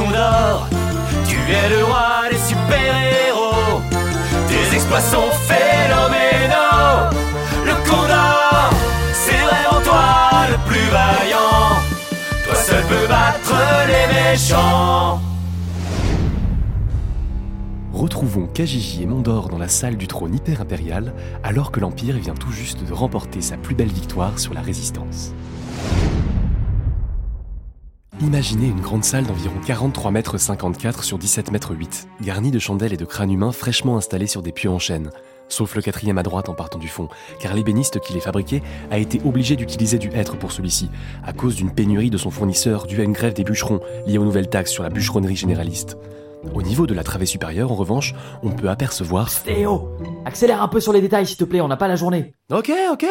Condor. Tu es le roi des super-héros. Tes exploits sont phénoménaux. Le Condor, c'est vraiment toi le plus vaillant. Toi seul peux battre les méchants. Retrouvons Kajiji et Mondor dans la salle du trône hyper-impérial alors que l'Empire vient tout juste de remporter sa plus belle victoire sur la Résistance. Imaginez une grande salle d'environ 43 mètres 54 sur 17 mètres 8, garnie de chandelles et de crânes humains fraîchement installés sur des pieux en chêne, sauf le quatrième à droite en partant du fond, car l'ébéniste qui les fabriquait a été obligé d'utiliser du hêtre pour celui-ci, à cause d'une pénurie de son fournisseur due à une grève des bûcherons liée aux nouvelles taxes sur la bûcheronnerie généraliste. Au niveau de la travée supérieure, en revanche, on peut apercevoir... Théo Accélère un peu sur les détails s'il te plaît, on n'a pas la journée. Ok, ok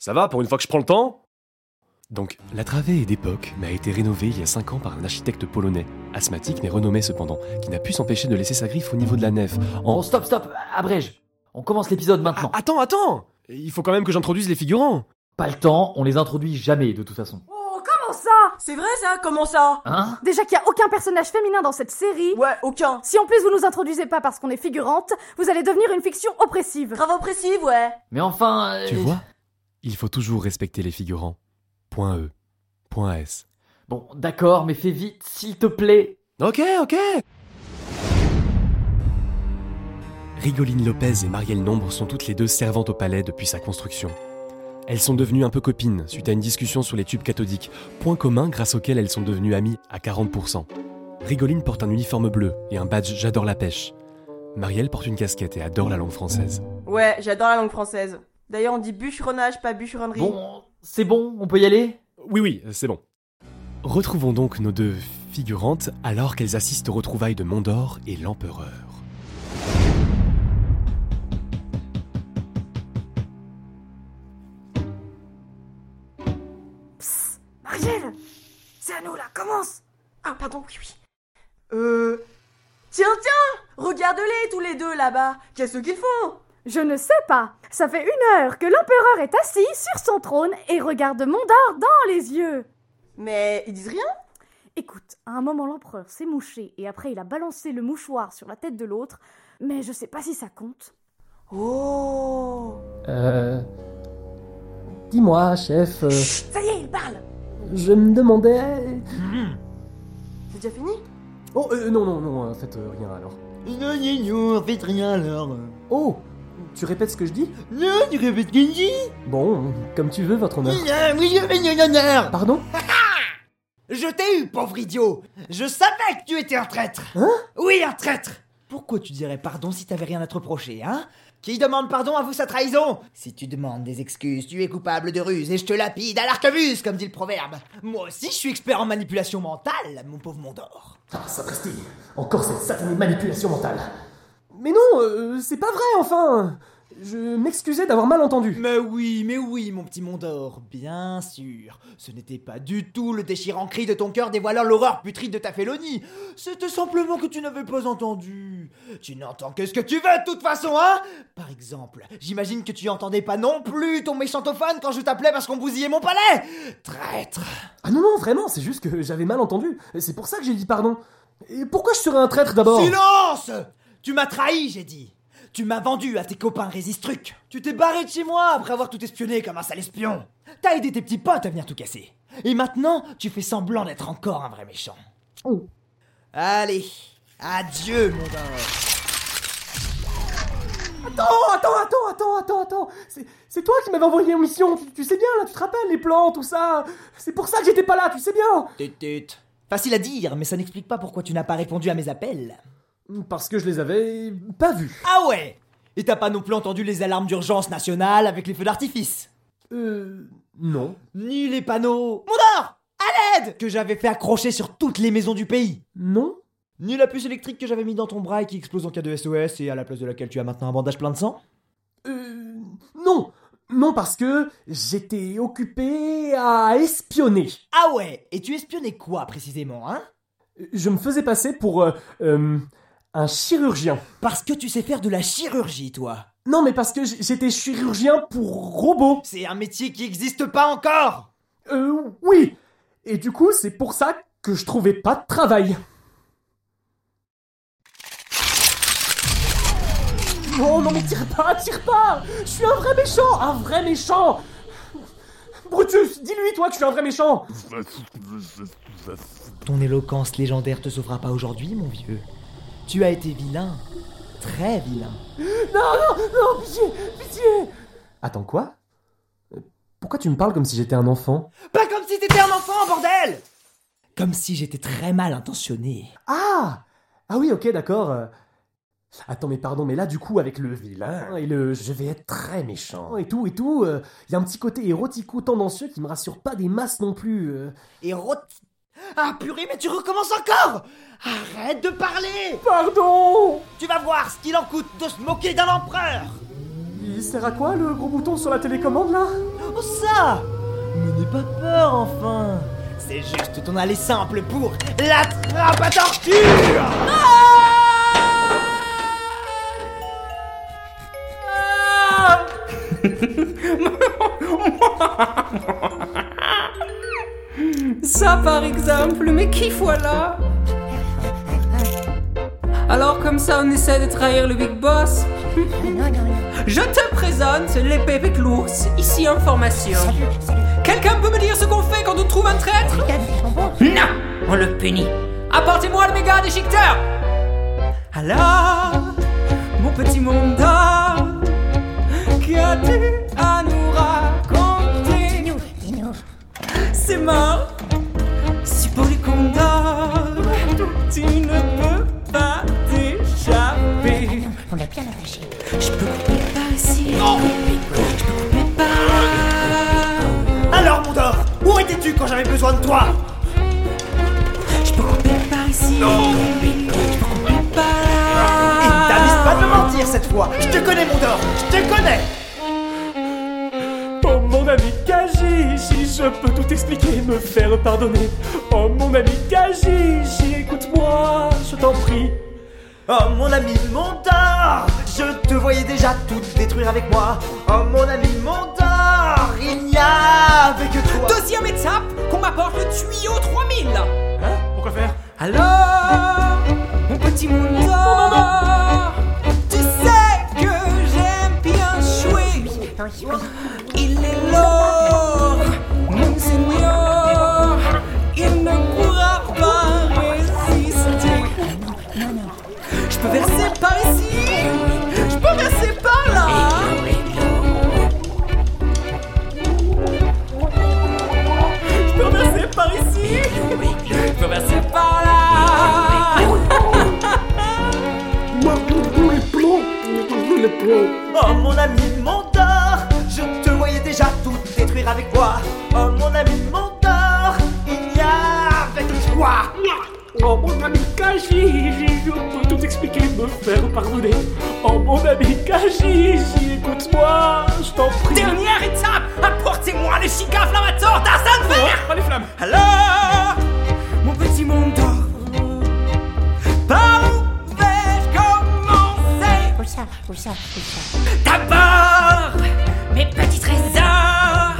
Ça va pour une fois que je prends le temps? Donc, la travée est d'époque, mais a été rénovée il y a 5 ans par un architecte polonais, asthmatique mais renommé cependant, qui n'a pu s'empêcher de laisser sa griffe au niveau de la nef. En... Bon, stop, stop, abrège. On commence l'épisode maintenant. Ah, attends, attends Il faut quand même que j'introduise les figurants Pas le temps, on les introduit jamais de toute façon. Oh, comment ça? C'est vrai ça? Comment ça? Hein? Déjà qu'il n'y a aucun personnage féminin dans cette série. Ouais, aucun. Si en plus vous nous introduisez pas parce qu'on est figurante, vous allez devenir une fiction oppressive. Grave oppressive, ouais. Mais enfin... euh, Tu vois Il faut toujours respecter les figurants. Point E. Point S. Bon, d'accord, mais fais vite, s'il te plaît. Ok, ok Rigoline Lopez et Marielle Nombre sont toutes les deux servantes au palais depuis sa construction. Elles sont devenues un peu copines suite à une discussion sur les tubes cathodiques, point commun grâce auquel elles sont devenues amies à 40%. Rigoline porte un uniforme bleu et un badge J'adore la pêche. Marielle porte une casquette et adore la langue française. Ouais, j'adore la langue française. D'ailleurs, on dit bûcheronnage, pas bûcheronnerie. Bon, c'est bon, on peut y aller? Oui, oui, c'est bon. Retrouvons donc nos deux figurantes alors qu'elles assistent aux retrouvailles de Mondor et l'Empereur. Marielle C'est à nous là, commence Ah, pardon, oui, oui. Euh. Tiens, tiens Regarde-les tous les deux là-bas Qu'est-ce qu'ils font? Je ne sais pas. Ça fait une heure que l'empereur est assis sur son trône et regarde Mondor dans les yeux. Mais ils disent rien Écoute, à un moment l'empereur s'est mouché et après il a balancé le mouchoir sur la tête de l'autre, mais je sais pas si ça compte. Oh Euh. Dis-moi, chef, euh, Ça y est, il parle je me demandais. C'est déjà fini? Oh, euh, non, non, non, en fait, euh, rien alors. Non, non, non, faites rien alors. Oh Tu répètes ce que je dis Non, tu répètes ce dit Bon, comme tu veux, votre honneur. Oui, je honneur. Pardon? Je t'ai eu, pauvre idiot. Je savais que tu étais un traître. Hein? Oui, un traître. Pourquoi tu dirais pardon si t'avais rien à te reprocher, hein? Qui demande pardon avoue sa trahison? Si tu demandes des excuses, tu es coupable de ruse et je te lapide à l'arquebuse, comme dit le proverbe. Moi aussi, je suis expert en manipulation mentale, mon pauvre Mondor. Ah, sapristi Encore cette satanée manipulation mentale Mais non, euh, c'est pas vrai, enfin Je m'excusais d'avoir mal entendu. Mais oui, mais oui, mon petit Mondor, bien sûr. Ce n'était pas du tout le déchirant cri de ton cœur dévoilant l'horreur putride de ta félonie. C'était simplement que tu n'avais pas entendu. Tu n'entends que ce que tu veux de toute façon, hein Par exemple, j'imagine que tu entendais pas non plus ton méchantophone quand je t'appelais parce qu'on bousillait mon palais Traître Ah non, non, vraiment, c'est juste que j'avais mal entendu. C'est pour ça que j'ai dit pardon. Et pourquoi je serais un traître d'abord? Silence Tu m'as trahi, j'ai dit. Tu m'as vendu à tes copains Résistruc. Tu t'es barré de chez moi après avoir tout espionné comme un sale espion. T'as aidé tes petits potes à venir tout casser. Et maintenant, tu fais semblant d'être encore un vrai méchant. Oh. Allez, adieu, mon gars. Attends, attends, attends, attends, attends, attends C'est- C'est toi qui m'avais envoyé en mission, tu, tu sais bien, là, tu te rappelles, les plans, tout ça C'est pour ça que j'étais pas là, tu sais bien Tut, tut. Facile à dire, mais ça n'explique pas pourquoi tu n'as pas répondu à mes appels. Parce que je les avais pas vus. Ah ouais! Et t'as pas non plus entendu les alarmes d'urgence nationale avec les feux d'artifice? Euh... Non. Ni les panneaux... Mondor À l'aide! Que j'avais fait accrocher sur toutes les maisons du pays. Non. Ni la puce électrique que j'avais mis dans ton bras et qui explose en cas de SOS et à la place de laquelle tu as maintenant un bandage plein de sang? Euh... Non. Non, parce que j'étais occupé à espionner. Ah ouais! Et tu espionnais quoi précisément, hein? Je me faisais passer pour... euh, euh, un chirurgien. Parce que tu sais faire de la chirurgie, toi. Non, mais parce que j'étais chirurgien pour robot. C'est un métier qui n'existe pas encore. Euh, oui. Et du coup, c'est pour ça que je trouvais pas de travail. Oh non, mais tire pas, tire pas Je suis un vrai méchant, un vrai méchant Brutus, dis-lui, toi, que je suis un vrai méchant Ton éloquence légendaire te sauvera pas aujourd'hui, mon vieux. Tu as été vilain. Très vilain. Non, non, non, pitié, pitié Attends, quoi? Euh, Pourquoi tu me parles comme si j'étais un enfant? Pas comme si t'étais un enfant, bordel Comme si j'étais très mal intentionné. Ah Ah oui, ok, d'accord. euh. Attends, mais pardon, mais là, du coup, avec le vilain et le je vais être très méchant et tout et tout, il y a un petit côté érotico-tendancieux qui me rassure pas des masses non plus. euh. Érot... Ah purée, mais tu recommences encore! Arrête de parler! Pardon! Tu vas voir ce qu'il en coûte de se moquer d'un empereur! Il sert à quoi le gros bouton sur la télécommande là? Oh ça! Mais n'aie pas peur, enfin! C'est juste ton aller simple pour la trappe à torture Ça par exemple, mais qui voilà? Alors comme ça on essaie de trahir le big boss. Je te présente l'épée avec l'ours, ici en formation. Quelqu'un peut me dire ce qu'on fait quand on trouve un traître? Non On le punit. Apportez-moi le méga déchiqueteur. Alors, mon petit monde qu'as-tu à nous raconter? C'est mort tu ne peux pas t'échapper. On l'a bien attaché. Je peux couper par ici. Je peux couper par là. Alors, Mondor, où étais-tu quand j'avais besoin de toi? Je peux couper par ici. Je peux couper par Et là. t'amuses pas de me mentir cette fois Je te connais, Mondor Je te connais mon ami Kajishi, je peux tout expliquer, me faire pardonner. Oh mon ami Kajishi, écoute-moi, je t'en prie. Oh mon ami Mondor Je te voyais déjà tout détruire avec moi Oh mon ami Mondor Il n'y avait que toi Deuxième étape, qu'on m'apporte le tuyau 3000. Hein? Pourquoi faire? Alors, mon petit tu Il est l'or, mon seigneur, ça ça D'abord, mes petits trésors,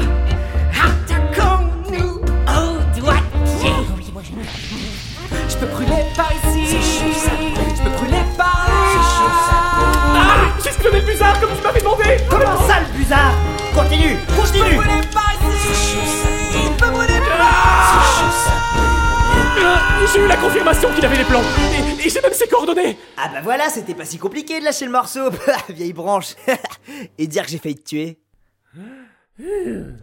attaquons-nous au doigtier. Oui, moi je Je peux brûler par ici, je peux brûler par là. Ah, le bizarre comme tu m'avais demandé. Comment ça le bizarre Continue Continue J'ai eu la confirmation qu'il avait les plans. Et, et j'ai même ses coordonnées. Ah bah voilà, c'était pas si compliqué de lâcher le morceau Vieille branche Et dire que j'ai failli te tuer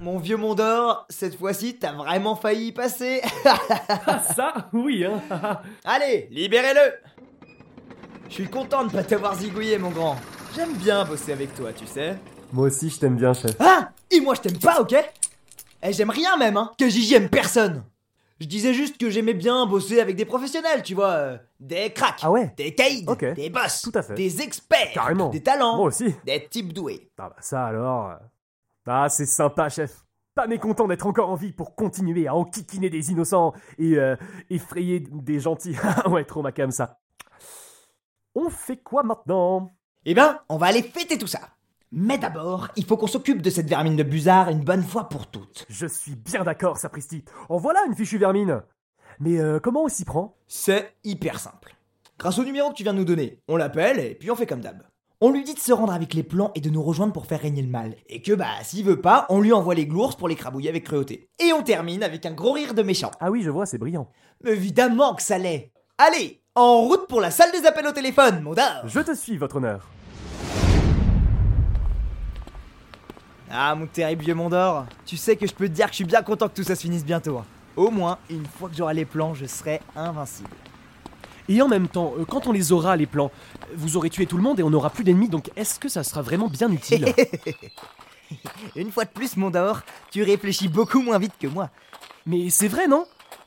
Mon vieux Mondor, cette fois-ci t'as vraiment failli y passer Ah, ça, oui, hein. Allez, libérez-le Je suis content de pas t'avoir zigouillé mon grand J'aime bien bosser avec toi, tu sais Moi aussi, je t'aime bien, chef. Ah Et moi je t'aime pas, ok? Eh j'aime rien même, hein Que Gigi aime personne Je disais juste que j'aimais bien bosser avec des professionnels, tu vois euh, Des cracks Ah ouais Des caïds Ok. Des boss Tout à fait. Des experts Carrément. Des talents Moi aussi. Des types doués Ah bah ça alors. euh. Ah, c'est sympa, chef. Pas mécontent d'être encore en vie pour continuer à enquiquiner des innocents et euh, effrayer des gentils. Ah ouais, trop ma cam ça. On fait quoi maintenant? Eh ben, on va aller fêter tout ça Mais d'abord, il faut qu'on s'occupe de cette vermine de Buzard une bonne fois pour toutes. Je suis bien d'accord, sapristi. En voilà une fichue vermine. Mais euh, comment on s'y prend? C'est hyper simple. Grâce au numéro que tu viens de nous donner, on l'appelle et puis on fait comme d'hab. On lui dit de se rendre avec les plans et de nous rejoindre pour faire régner le mal. Et que bah, s'il veut pas, on lui envoie les glours pour les crabouiller avec cruauté. Et on termine avec un gros rire de méchant. Ah oui, je vois, c'est brillant. Mais évidemment que ça l'est. Allez, en route pour la salle des appels au téléphone, Mondor Je te suis, votre honneur. Ah, mon terrible vieux Mondor, tu sais que je peux te dire que je suis bien content que tout ça se finisse bientôt. hein. Au moins, une fois que j'aurai les plans, je serai invincible. Et en même temps, euh, quand on les aura, les plans, vous aurez tué tout le monde et on n'aura plus d'ennemis, donc est-ce que ça sera vraiment bien utile? Une fois de plus, Mondor, tu réfléchis beaucoup moins vite que moi. Mais c'est vrai, non?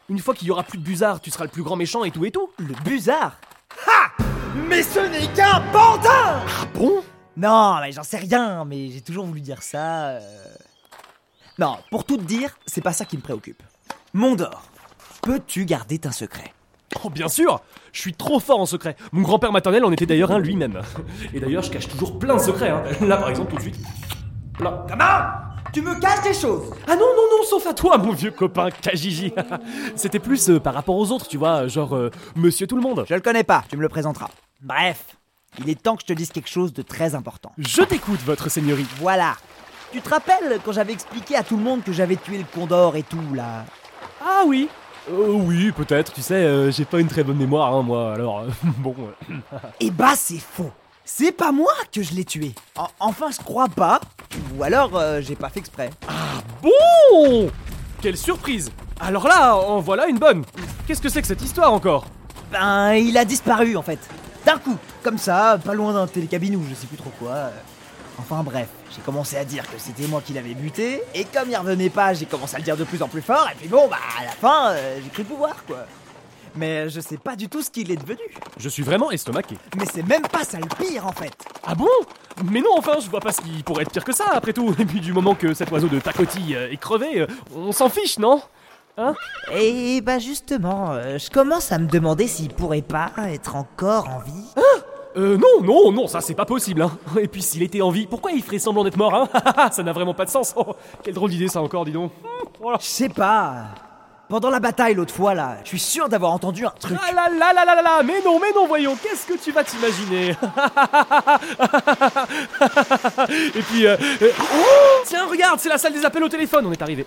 Une fois qu'il y aura plus de Buzard, tu seras le plus grand méchant et tout et tout Le Buzard? Ha Mais ce n'est qu'un pantin Ah bon? Non, mais j'en sais rien, mais j'ai toujours voulu dire ça. euh. Non, pour tout te dire, c'est pas ça qui me préoccupe. Mondor, peux-tu garder un secret? Oh bien sûr Je suis trop fort en secret Mon grand-père maternel en était d'ailleurs un lui-même. Et d'ailleurs, je cache toujours plein de secrets, hein. Là, par exemple, tout de suite. Là. Comment Tu me caches des choses Ah non, non, non, sauf à toi, mon vieux copain Kajiji C'était plus euh, par rapport aux autres, tu vois, genre euh, Monsieur Tout le Monde. Je le connais pas, tu me le présenteras. Bref, il est temps que je te dise quelque chose de très important. Je t'écoute, votre seigneurie. Voilà. Tu te rappelles quand j'avais expliqué à tout le monde que j'avais tué le condor et tout, là? Ah oui Euh, oui, peut-être, tu sais, euh, j'ai pas une très bonne mémoire, hein, moi, alors, euh, bon... Eh bah, c'est faux C'est pas moi que je l'ai tué En- Enfin, je crois pas. Ou alors, euh, j'ai pas fait exprès. Bon? Quelle surprise Alors là, en voilà une bonne Qu'est-ce que c'est que cette histoire encore? Ben, il a disparu, en fait. D'un coup, comme ça, pas loin d'un télécabine ou je sais plus trop quoi. euh. Enfin bref, j'ai commencé à dire que c'était moi qui l'avais buté, et comme il revenait pas, j'ai commencé à le dire de plus en plus fort, et puis bon, bah à la fin, euh, j'ai cru pouvoir, quoi. Mais je sais pas du tout ce qu'il est devenu. Je suis vraiment estomaqué. Mais c'est même pas ça le pire, en fait. Ah bon? Mais non, enfin, je vois pas ce qui pourrait être pire que ça, après tout. Et puis du moment que cet oiseau de pacotille euh, est crevé, euh, on s'en fiche, non? Hein Et bah justement, euh, je commence à me demander s'il pourrait pas être encore en vie. Euh, non, non, non, ça c'est pas possible, hein. Et puis s'il était en vie, pourquoi il ferait semblant d'être mort, hein? Ça n'a vraiment pas de sens. Oh, quelle drôle d'idée ça encore, dis donc. Voilà. Je sais pas. Pendant la bataille l'autre fois là, je suis sûr d'avoir entendu un truc. Ah là là là là là là Mais non, mais non, voyons, qu'est-ce que tu vas t'imaginer? Et puis, euh, euh, oh, tiens, regarde, c'est la salle des appels au téléphone, on est arrivé.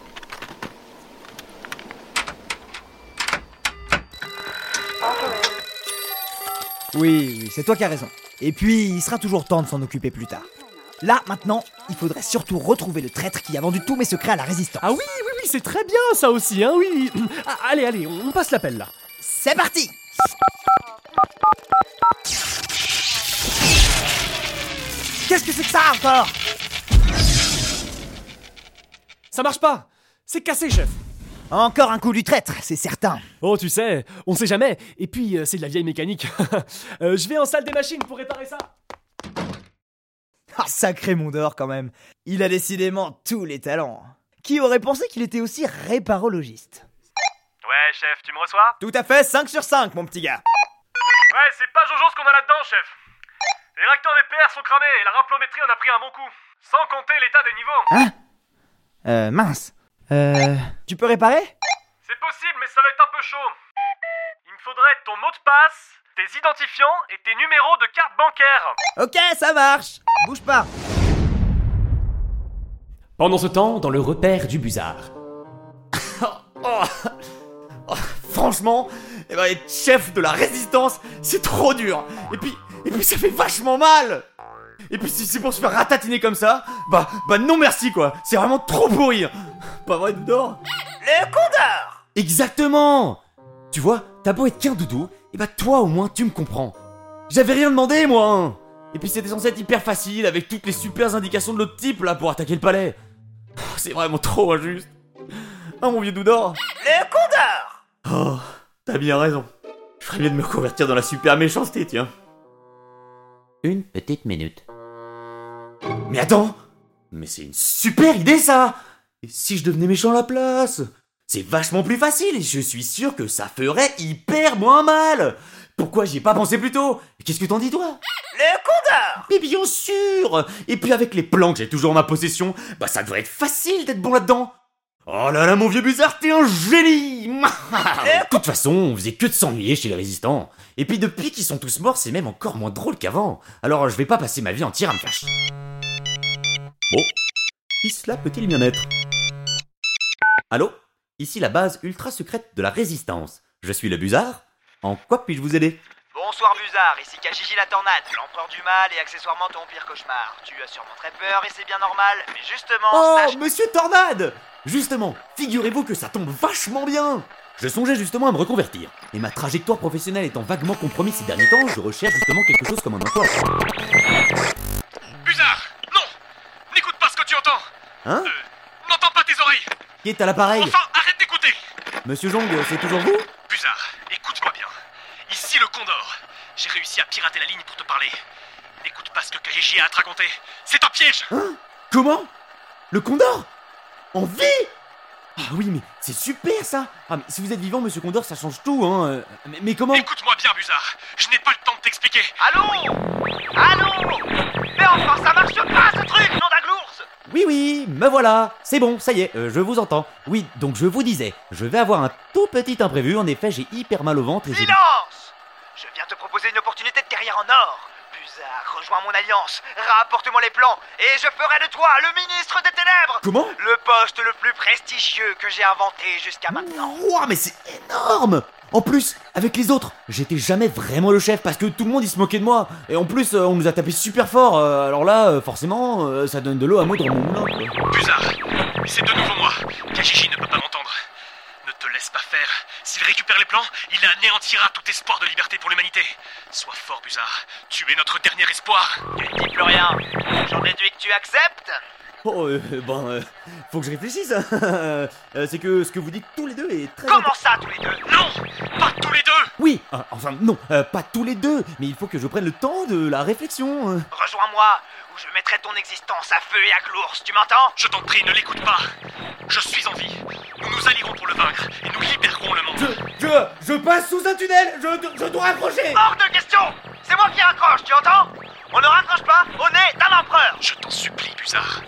Oui, oui, c'est toi qui as raison. Et puis, il sera toujours temps de s'en occuper plus tard. Là, maintenant, il faudrait surtout retrouver le traître qui a vendu tous mes secrets à la résistance. Ah oui, oui, oui, c'est très bien ça aussi, hein, oui. Ah, allez, allez, on passe l'appel là. C'est parti Qu'est-ce que c'est que ça encore? Ça marche pas C'est cassé, chef Encore un coup du traître, c'est certain. Oh, tu sais, on sait jamais. Et puis, euh, c'est de la vieille mécanique. Euh, je vais en salle des machines pour réparer ça. Ah, sacré Mondor quand même. Il a décidément tous les talents. Qui aurait pensé qu'il était aussi réparologiste? Ouais, chef, tu me reçois? Tout à fait, 5 sur 5, mon petit gars. Ouais, c'est pas Jojo ce qu'on a là-dedans, chef. Les réacteurs des PR sont cramés et la raplométrie en a pris un bon coup. Sans compter l'état des niveaux. Hein? Euh, mince. Euh... Tu peux réparer? C'est possible, mais ça va être un peu chaud. Il me faudrait ton mot de passe, tes identifiants et tes numéros de carte bancaire. Ok, ça marche. Bouge pas. Pendant ce temps, dans le repère du Buzard. Franchement, eh ben, être chef de la résistance, c'est trop dur. Et puis, et puis ça fait vachement mal. Et puis si c'est pour se faire ratatiner comme ça, bah, bah non merci quoi. C'est vraiment trop pourri. Pas vrai, Doudor Le condor Exactement. Tu vois, t'as beau être qu'un doudou, et bah toi au moins tu me comprends. J'avais rien demandé moi. hein. Et puis c'était censé être hyper facile avec toutes les super indications de l'autre type là pour attaquer le palais. C'est vraiment trop injuste. Ah mon vieux Doudor. Le condor Oh, t'as bien raison. Je ferais mieux de me convertir dans la super méchanceté, tiens. Une petite minute. Mais attends Mais c'est une super idée, ça. Et si je devenais méchant à la place? C'est vachement plus facile et je suis sûr que ça ferait hyper moins mal. Pourquoi j'y ai pas pensé plus tôt? Qu'est-ce que t'en dis, toi? Le condor Mais bien sûr! Et puis avec les plans que j'ai toujours en ma possession, bah ça devrait être facile d'être bon là-dedans Oh là là, mon vieux Buzard, t'es un génie De toute façon, on faisait que de s'ennuyer chez les résistants. Et puis depuis qu'ils sont tous morts, c'est même encore moins drôle qu'avant. Alors je vais pas passer ma vie entière à me faire chier. Bon, qui cela peut-il bien être? Allô? Ici la base ultra secrète de la résistance. Je suis le Buzard. En quoi puis-je vous aider? Bonsoir Buzard, ici Kajiji la Tornade, l'empereur du mal et accessoirement ton pire cauchemar. Tu as sûrement très peur et c'est bien normal, mais justement, Oh, sache... monsieur Tornade! Justement, figurez-vous que ça tombe vachement bien! Je songeais justement à me reconvertir. Et ma trajectoire professionnelle étant vaguement compromise ces derniers temps, je recherche justement quelque chose comme un emploi. Buzard! Non! N'écoute pas ce que tu entends! Hein? N'entends pas tes oreilles! Qui est à l'appareil? Enfin, arrête d'écouter! Monsieur Jong, c'est toujours vous? Buzard, écoute-moi bien. Ici le Condor. J'ai réussi à pirater la ligne pour te parler. N'écoute pas ce que Kajiji a à te raconter. C'est un piège Hein? Comment? Le Condor? En vie? Ah oui, mais c'est super ça Ah mais si vous êtes vivant, monsieur Condor, ça change tout, hein euh, Mais, mais comment? Écoute-moi bien, Buzard. Je n'ai pas le temps de t'expliquer. Allô? Allô? Mais enfin, ça marche pas ce truc, nom d'aglours Oui, oui, me voilà C'est bon, ça y est, euh, je vous entends. Oui, donc je vous disais, je vais avoir un tout petit imprévu. En effet, j'ai hyper mal au ventre et j'ai... Silence Je viens te proposer une opportunité de carrière en or. Buzard, rejoins mon alliance, rapporte-moi les plans, et je ferai de toi le ministre des Ténèbres Comment Le poste le plus prestigieux que j'ai inventé jusqu'à maintenant. Ouah, mais c'est énorme En plus, avec les autres, j'étais jamais vraiment le chef parce que tout le monde il se moquait de moi. Et en plus, euh, on nous a tapé super fort. euh, alors là, euh, forcément, ça donne de l'eau à moudre mon moulin. Buzard, c'est de nouveau moi. Kajiji ne peut pas m'entendre. Ne te laisse pas faire. S'il récupère les plans, il anéantira tout espoir de liberté pour l'humanité. Sois fort, Buzard. Tu es notre dernier espoir. Tu ne dis plus rien. J'en déduis que tu acceptes Oh, euh, ben, euh, faut que je réfléchisse. hein. Euh, c'est que ce que vous dites tous les deux est très. Comment ça, tous les deux? Non Pas tous les deux Oui, euh, enfin non, euh, pas tous les deux, mais il faut que je prenne le temps de la réflexion. euh. Rejoins-moi, ou je mettrai ton existence à feu et à glours, tu m'entends? Je t'en prie, ne l'écoute pas. Je suis en vie. Nous nous allierons pour le vaincre et nous libérerons le monde. Je, je passe sous un tunnel, je, je dois accrocher Hors de question C'est moi qui raccroche, tu entends? On ne raccroche pas au nez d'un empereur Je t'en supplie, Buzard.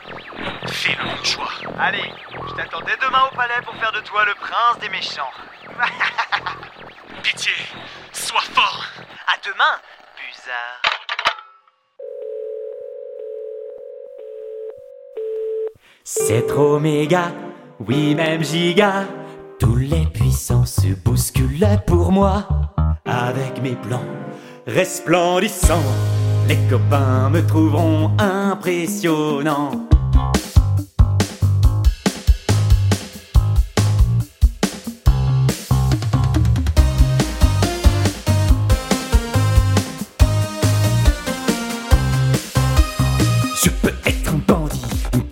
Fais le bon choix. Allez, je t'attendais demain au palais pour faire de toi le prince des méchants. Pitié, sois fort. À demain, Buzard. C'est trop méga, oui même giga. Tous les puissants se bousculent pour moi. Avec mes plans resplendissants, les copains me trouveront impressionnant.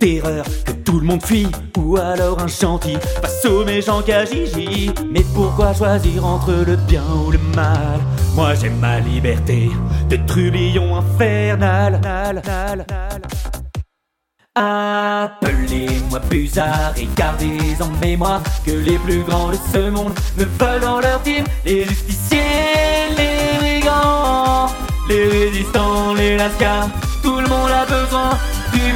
Terreur que tout le monde fuit, ou alors un gentil face aux méchants Kajiji. Mais pourquoi choisir entre le bien ou le mal? Moi j'aime ma liberté de trublion infernal. Nal, nal, nal. Appelez-moi Buzard et gardez en mémoire que les plus grands de ce monde me veulent dans leur team. Les justiciers, les brigands, les résistants, les lascars, tout le monde a besoin du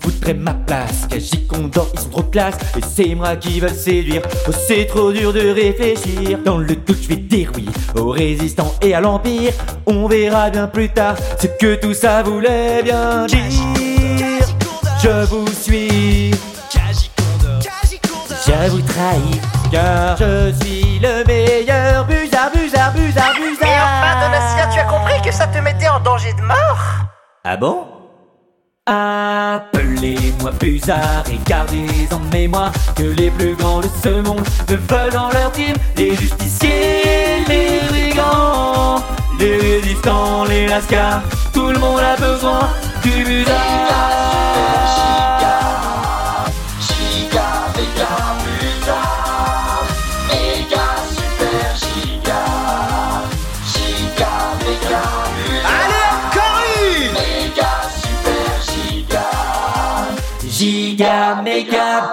voudrait ma place. Kaji Condor, ils sont trop classe. Et c'est moi qui veulent séduire. Oh, c'est trop dur de réfléchir. Dans le doute, je vais dire oui aux résistants et à l'Empire. On verra bien plus tard ce que tout ça voulait bien dire. Je vous suis. Je vous trahis. Car je suis le meilleur. Buzard, buzard, buzard, buzard. Et enfin, Donatien, tu as compris que ça te mettait en danger de mort Ah bon? Appelez-moi Buzard et gardez en mémoire que les plus grands de ce monde me veulent dans leur team. Les justiciers, les brigands, les résistants, les lascars, tout le monde a besoin du Buzard.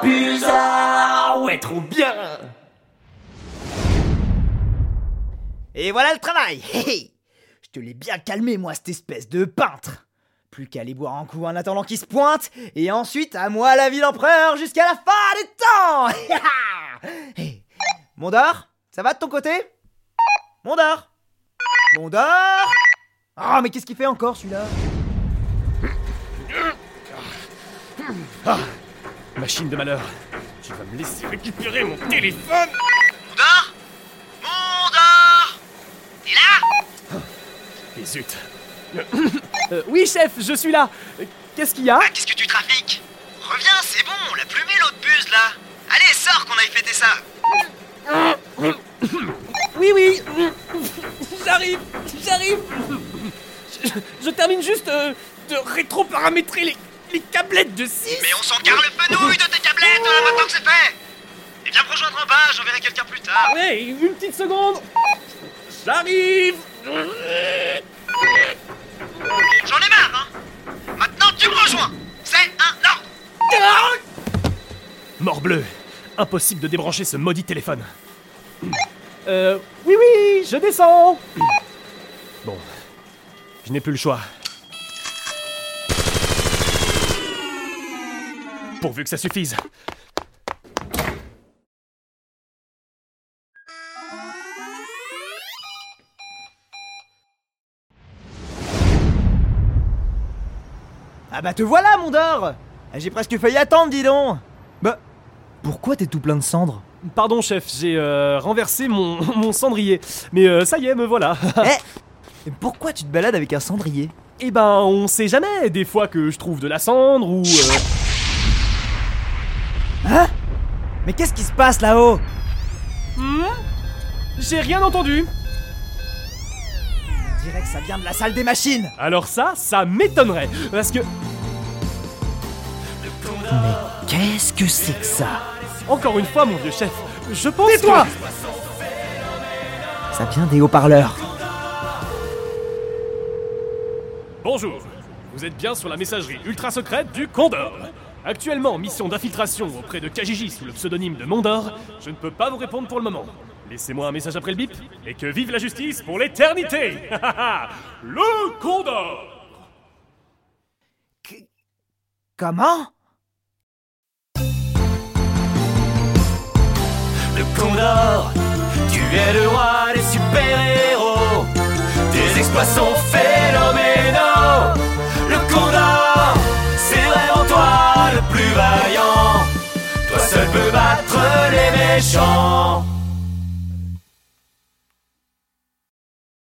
Buzard Ouais, trop bien. Et voilà le travail. Je te l'ai bien calmé, moi, cette espèce de peintre. Plus qu'à aller boire un coup en attendant qu'il se pointe, et ensuite à moi la vie d'empereur jusqu'à la fin des temps. Mondor Ça va de ton côté? Mondor. Mondor. Ah, mais qu'est-ce qu'il fait encore celui-là? Ah Machine de malheur, tu vas me laisser récupérer mon téléphone. Mondor Mondor T'es là? Et zut. Euh, Oui, chef, je suis là. Qu'est-ce qu'il y a? Ah, qu'est-ce que tu trafiques? Reviens, c'est bon, on l'a plumé l'autre buse là. Allez, sors qu'on aille fêter ça. Oui, oui. J'arrive J'arrive. Je, je termine juste euh, de rétro-paramétrer les, les câblettes de 6 Mais on s'en carre le fenouil de tes tablettes euh, maintenant que c'est fait. Et viens me rejoindre en bas, j'enverrai quelqu'un plus tard. Ouais, une petite seconde. J'arrive. J'en ai marre, hein. Maintenant tu me rejoins. C'est un ordre. Morbleu Impossible de débrancher ce maudit téléphone. Euh... Oui, oui, je descends. Bon. Je n'ai plus le choix. Pourvu que ça suffise. Ah bah te voilà, Mondor J'ai presque failli attendre, dis donc Bah, pourquoi t'es tout plein de cendres? Pardon, chef, j'ai euh, renversé mon, mon cendrier. Mais euh, ça y est, me voilà. Eh Pourquoi tu te balades avec un cendrier? Eh ben, on sait jamais. Des fois que je trouve de la cendre ou. euh, Hein Mais qu'est-ce qui se passe là-haut hmm J'ai rien entendu. On dirait que ça vient de la salle des machines Alors ça, ça m'étonnerait. Parce que. Qu'est-ce que c'est que ça? Encore une fois, mon vieux chef, je pense Tais-toi que... Ça vient des haut-parleurs. Bonjour, vous êtes bien sur la messagerie ultra secrète du Condor. Actuellement en mission d'infiltration auprès de Kajiji sous le pseudonyme de Mondor, je ne peux pas vous répondre pour le moment. Laissez-moi un message après le bip et que vive la justice pour l'éternité Le Condor Comment? Le Condor, tu es le roi des super-héros. Tes exploits sont phénoménaux. Plus vaillant. Toi seul peux battre les méchants.